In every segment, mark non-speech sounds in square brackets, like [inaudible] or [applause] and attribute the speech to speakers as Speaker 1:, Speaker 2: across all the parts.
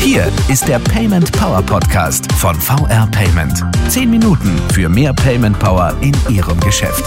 Speaker 1: Hier ist der Payment Power Podcast von VR Payment. Zehn Minuten für mehr Payment Power in Ihrem Geschäft.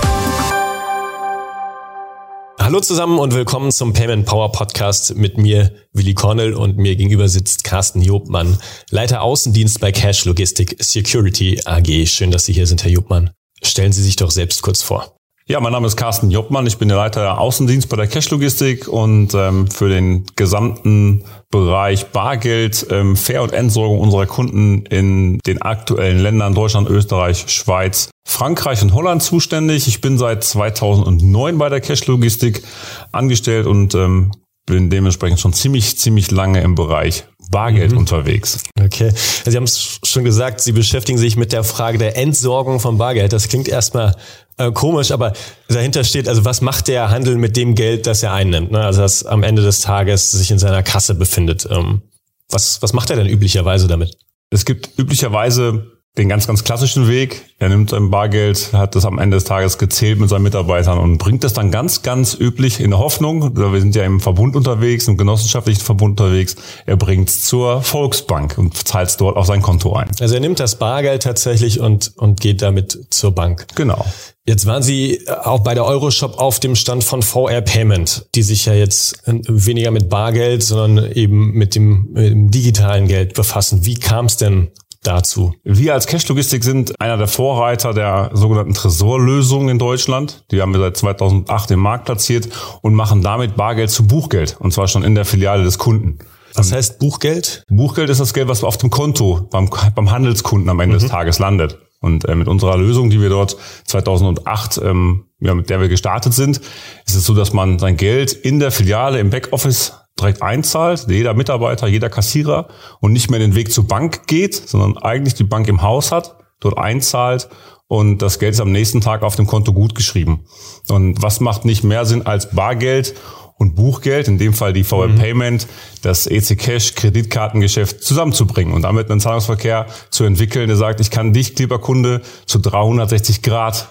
Speaker 2: Hallo zusammen und willkommen zum Payment Power Podcast mit mir, Willi Cornell, und mir gegenüber sitzt Carsten Jobmann, Leiter Außendienst bei Cash Logistic Security AG. Schön, dass Sie hier sind, Herr Jobmann. Stellen Sie sich doch selbst kurz vor.
Speaker 3: Ja, mein Name ist Carsten Jobmann. Ich bin der Leiter Außendienst bei der Cash Logistik und ähm, für den gesamten Bereich Bargeld, ähm, Fair- und Entsorgung unserer Kunden in den aktuellen Ländern Deutschland, Österreich, Schweiz, Frankreich und Holland zuständig. Ich bin seit 2009 bei der Cash Logistik angestellt und ähm, bin dementsprechend schon ziemlich, ziemlich lange im Bereich Bargeld mhm. unterwegs.
Speaker 2: Okay. Sie haben es schon gesagt, Sie beschäftigen sich mit der Frage der Entsorgung von Bargeld. Das klingt erstmal äh, komisch, aber dahinter steht, also was macht der Handel mit dem Geld, das er einnimmt? Ne? Also das am Ende des Tages sich in seiner Kasse befindet. Ähm, was, was macht er denn üblicherweise damit?
Speaker 3: Es gibt üblicherweise den ganz, ganz klassischen Weg. Er nimmt sein Bargeld, hat das am Ende des Tages gezählt mit seinen Mitarbeitern und bringt das dann ganz, ganz üblich in der Hoffnung, wir sind ja im Verbund unterwegs, im genossenschaftlichen Verbund unterwegs, er bringt es zur Volksbank und zahlt es dort auf sein Konto ein.
Speaker 2: Also er nimmt das Bargeld tatsächlich und, und geht damit zur Bank.
Speaker 3: Genau.
Speaker 2: Jetzt waren Sie auch bei der Euroshop auf dem Stand von VR Payment, die sich ja jetzt weniger mit Bargeld, sondern eben mit dem, mit dem digitalen Geld befassen. Wie kam es denn dazu?
Speaker 3: Wir als Cash Logistik sind einer der Vorreiter der sogenannten Tresorlösung in Deutschland. Die haben wir seit 2008 im Markt platziert und machen damit Bargeld zu Buchgeld. Und zwar schon in der Filiale des Kunden.
Speaker 2: Was heißt Buchgeld?
Speaker 3: Buchgeld ist das Geld, was auf dem Konto beim, beim Handelskunden am Ende mhm. des Tages landet. Und äh, mit unserer Lösung, die wir dort 2008, ähm, ja, mit der wir gestartet sind, ist es so, dass man sein Geld in der Filiale im Backoffice direkt einzahlt, jeder Mitarbeiter, jeder Kassierer und nicht mehr den Weg zur Bank geht, sondern eigentlich die Bank im Haus hat, dort einzahlt und das Geld ist am nächsten Tag auf dem Konto gut geschrieben. Und was macht nicht mehr Sinn als Bargeld und Buchgeld, in dem Fall die VR mhm. Payment, das EC Cash Kreditkartengeschäft zusammenzubringen und damit einen Zahlungsverkehr zu entwickeln, der sagt, ich kann dich, lieber Kunde, zu 360 Grad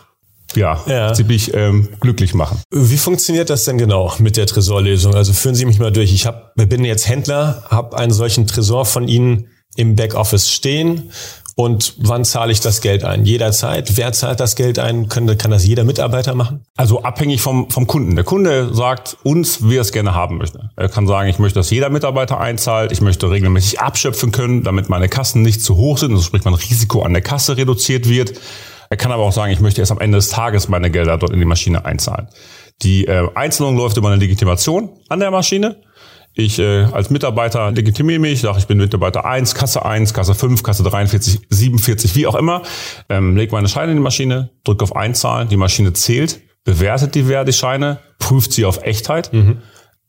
Speaker 3: ja, ja. ziemlich ähm, glücklich machen.
Speaker 2: Wie funktioniert das denn genau mit der Tresorlösung? Also führen Sie mich mal durch. Ich hab, bin jetzt Händler, habe einen solchen Tresor von Ihnen im Backoffice stehen. Und wann zahle ich das Geld ein? Jederzeit. Wer zahlt das Geld ein? Kann, kann das jeder Mitarbeiter machen?
Speaker 3: Also abhängig vom, vom Kunden. Der Kunde sagt uns, wie er es gerne haben möchte. Er kann sagen, ich möchte, dass jeder Mitarbeiter einzahlt. Ich möchte regelmäßig abschöpfen können, damit meine Kassen nicht zu hoch sind. Also sprich, mein Risiko an der Kasse reduziert wird. Er kann aber auch sagen, ich möchte erst am Ende des Tages meine Gelder dort in die Maschine einzahlen. Die äh, Einzelung läuft über eine Legitimation an der Maschine. Ich äh, als Mitarbeiter legitimiere mich, sage, ich bin Mitarbeiter 1, Kasse 1, Kasse 5, Kasse 43, 47, wie auch immer, ähm, lege meine Scheine in die Maschine, drücke auf Einzahlen, die Maschine zählt, bewertet die Wertescheine, prüft sie auf Echtheit. Mhm.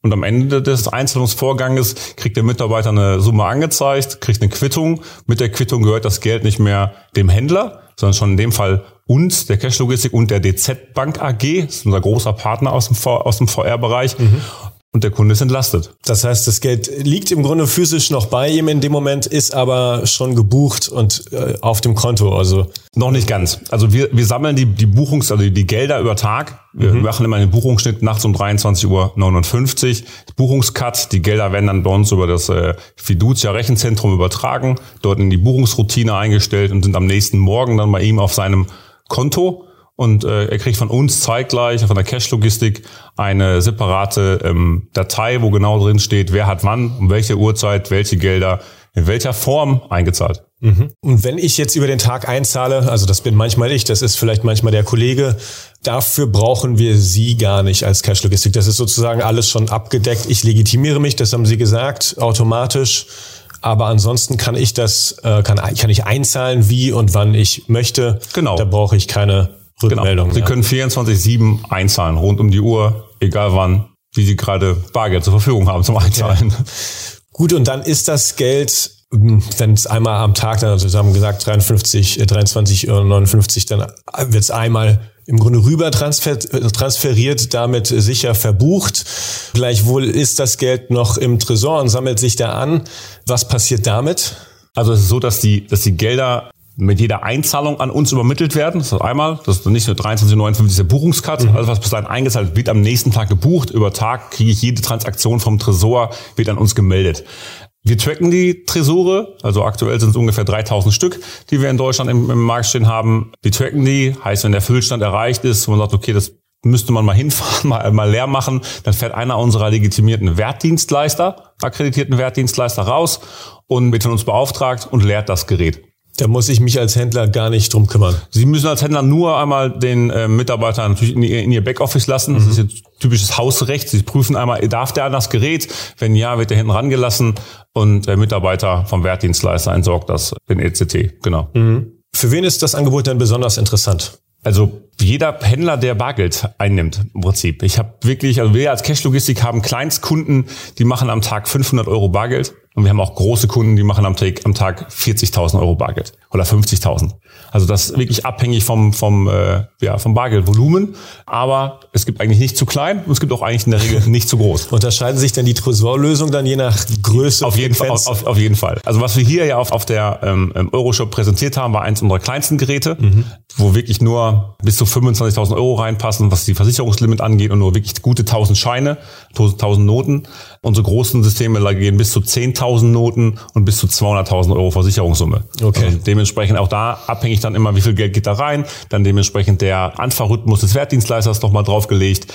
Speaker 3: Und am Ende des Einzelungsvorganges kriegt der Mitarbeiter eine Summe angezeigt, kriegt eine Quittung. Mit der Quittung gehört das Geld nicht mehr dem Händler, sondern schon in dem Fall uns, der Cash Logistik und der DZ Bank AG, ist unser großer Partner aus dem, aus dem VR-Bereich. Mhm und der Kunde ist entlastet.
Speaker 2: Das heißt, das Geld liegt im Grunde physisch noch bei ihm in dem Moment, ist aber schon gebucht und äh, auf dem Konto. Also
Speaker 3: noch nicht ganz. Also wir, wir sammeln die, die Buchungs-, also die Gelder über Tag. Wir mhm. machen immer einen Buchungsschnitt nachts um 23.59 Uhr. Buchungscut. Die Gelder werden dann bei uns über das äh, Fiducia Rechenzentrum übertragen, dort in die Buchungsroutine eingestellt und sind am nächsten Morgen dann bei ihm auf seinem Konto und äh, er kriegt von uns zeitgleich von der Cash-Logistik eine separate ähm, Datei, wo genau drin steht, wer hat wann, um welche Uhrzeit, welche Gelder, in welcher Form eingezahlt.
Speaker 2: Mhm. Und wenn ich jetzt über den Tag einzahle, also das bin manchmal ich, das ist vielleicht manchmal der Kollege, dafür brauchen wir Sie gar nicht als Cash-Logistik. Das ist sozusagen alles schon abgedeckt. Ich legitimiere mich, das haben Sie gesagt, automatisch. Aber ansonsten kann ich das, äh, kann, kann ich einzahlen, wie und wann ich möchte. Genau. Da brauche ich keine Rückmeldung.
Speaker 3: Genau. Sie ja. können 24-7 einzahlen, rund um die Uhr, egal wann, wie Sie gerade Bargeld zur Verfügung haben zum Einzahlen. Ja.
Speaker 2: Gut, und dann ist das Geld, wenn es einmal am Tag, dann, also Sie haben gesagt 53, 23 oder 59, dann wird es einmal im Grunde rüber transfer, transferiert, damit sicher verbucht. Gleichwohl ist das Geld noch im Tresor und sammelt sich da an. Was passiert damit?
Speaker 3: Also es ist so, dass die, dass die Gelder mit jeder Einzahlung an uns übermittelt werden. Das ist einmal, das ist nicht nur 23,59 der Buchungscut, mhm. alles was bis dahin eingezahlt wird am nächsten Tag gebucht. Über Tag kriege ich jede Transaktion vom Tresor, wird an uns gemeldet. Wir tracken die Tresore, also aktuell sind es ungefähr 3000 Stück, die wir in Deutschland im, im Markt stehen haben. Wir tracken die, heißt, wenn der Füllstand erreicht ist, wo man sagt, okay, das müsste man mal hinfahren, [laughs] mal, mal leer machen, dann fährt einer unserer legitimierten Wertdienstleister, akkreditierten Wertdienstleister raus und wird von uns beauftragt und leert das Gerät.
Speaker 2: Da muss ich mich als Händler gar nicht drum kümmern.
Speaker 3: Sie müssen als Händler nur einmal den äh, Mitarbeiter natürlich in ihr, in ihr Backoffice lassen. Das mhm. ist jetzt typisches Hausrecht. Sie prüfen einmal, darf der an das Gerät? Wenn ja, wird der hinten rangelassen und der Mitarbeiter vom Wertdienstleister entsorgt das in ECT. Genau.
Speaker 2: Mhm. Für wen ist das Angebot denn besonders interessant?
Speaker 3: Also jeder Händler, der Bargeld einnimmt, im Prinzip. Ich habe wirklich, also wir als Cash-Logistik haben Kleinstkunden, die machen am Tag 500 Euro Bargeld. Und wir haben auch große Kunden, die machen am Tag, am Tag 40.000 Euro Bargeld oder 50.000. Also das ist wirklich abhängig vom, vom, äh, ja, vom Bargeldvolumen. Aber es gibt eigentlich nicht zu klein und es gibt auch eigentlich in der Regel [laughs] nicht zu groß.
Speaker 2: Unterscheiden sich denn die Tresorlösungen dann je nach Größe?
Speaker 3: Auf jeden, Fall, auf, auf, jeden Fall. Also was wir hier ja auf, auf der ähm, Euroshop präsentiert haben, war eins unserer kleinsten Geräte, mhm. wo wirklich nur bis zu 25.000 Euro reinpassen, was die Versicherungslimit angeht und nur wirklich gute 1000 Scheine, 1000 Noten. Unsere großen Systeme gehen bis zu 10.000 Noten und bis zu 200.000 Euro Versicherungssumme. Okay. Also dementsprechend auch da abhängig dann immer, wie viel Geld geht da rein. Dann dementsprechend der Anfahrrhythmus des Wertdienstleisters nochmal draufgelegt.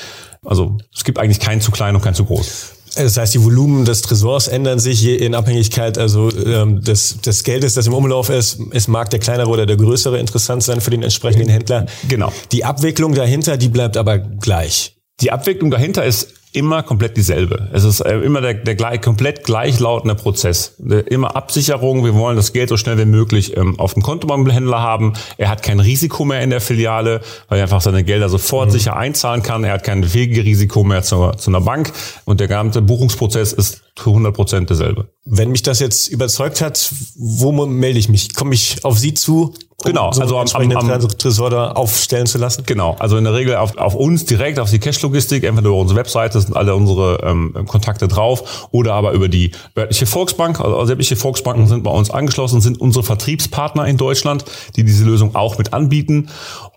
Speaker 3: Also es gibt eigentlich keinen zu klein und keinen zu groß.
Speaker 2: Das heißt, die Volumen des Tresors ändern sich in Abhängigkeit also ähm, des, des Geldes, das im Umlauf ist. Es mag der kleinere oder der größere interessant sein für den entsprechenden Händler.
Speaker 3: Genau.
Speaker 2: Die Abwicklung dahinter, die bleibt aber gleich.
Speaker 3: Die Abwicklung dahinter ist immer komplett dieselbe. Es ist äh, immer der, der gleich, komplett gleichlautende Prozess. Immer Absicherung. Wir wollen das Geld so schnell wie möglich ähm, auf dem Konto beim Händler haben. Er hat kein Risiko mehr in der Filiale, weil er einfach seine Gelder sofort mhm. sicher einzahlen kann. Er hat kein Wegerisiko mehr zu, zu einer Bank. Und der ganze Buchungsprozess ist 100 Prozent derselbe.
Speaker 2: Wenn mich das jetzt überzeugt hat, wo melde ich mich? Komme ich auf Sie zu?
Speaker 3: Um genau,
Speaker 2: so also am, am, am Tresor aufstellen zu lassen?
Speaker 3: Genau, also in der Regel auf, auf uns direkt, auf die Cash-Logistik, entweder über unsere Webseite, sind alle unsere ähm, Kontakte drauf, oder aber über die örtliche Volksbank, also sämtliche Volksbanken sind bei uns angeschlossen, sind unsere Vertriebspartner in Deutschland, die diese Lösung auch mit anbieten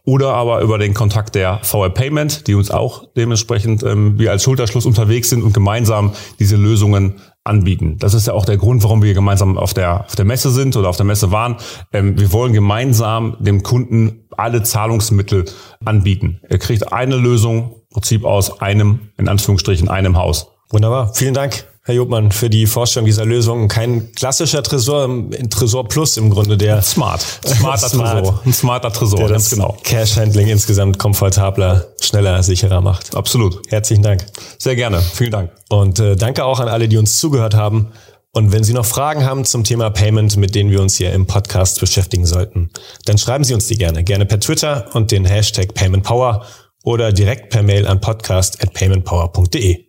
Speaker 3: oder aber über den Kontakt der VR Payment, die uns auch dementsprechend ähm, wir als Schulterschluss unterwegs sind und gemeinsam diese Lösungen anbieten. Das ist ja auch der Grund, warum wir gemeinsam auf der, auf der Messe sind oder auf der Messe waren. Ähm, wir wollen gemeinsam dem Kunden alle Zahlungsmittel anbieten. Er kriegt eine Lösung, im Prinzip aus einem, in Anführungsstrichen, einem Haus.
Speaker 2: Wunderbar. Vielen Dank. Herr Jobmann, für die Vorstellung dieser Lösung. Kein klassischer Tresor, ein Tresor Plus im Grunde, der
Speaker 3: Smart. Smarter [laughs] Smart. Tresor. Ein smarter Tresor,
Speaker 2: der ganz genau. Cash-Handling insgesamt komfortabler, schneller, sicherer macht.
Speaker 3: Absolut.
Speaker 2: Herzlichen Dank.
Speaker 3: Sehr gerne. Vielen Dank.
Speaker 2: Und äh, danke auch an alle, die uns zugehört haben. Und wenn Sie noch Fragen haben zum Thema Payment, mit denen wir uns hier im Podcast beschäftigen sollten, dann schreiben Sie uns die gerne. Gerne per Twitter und den Hashtag PaymentPower oder direkt per Mail an podcast.paymentpower.de.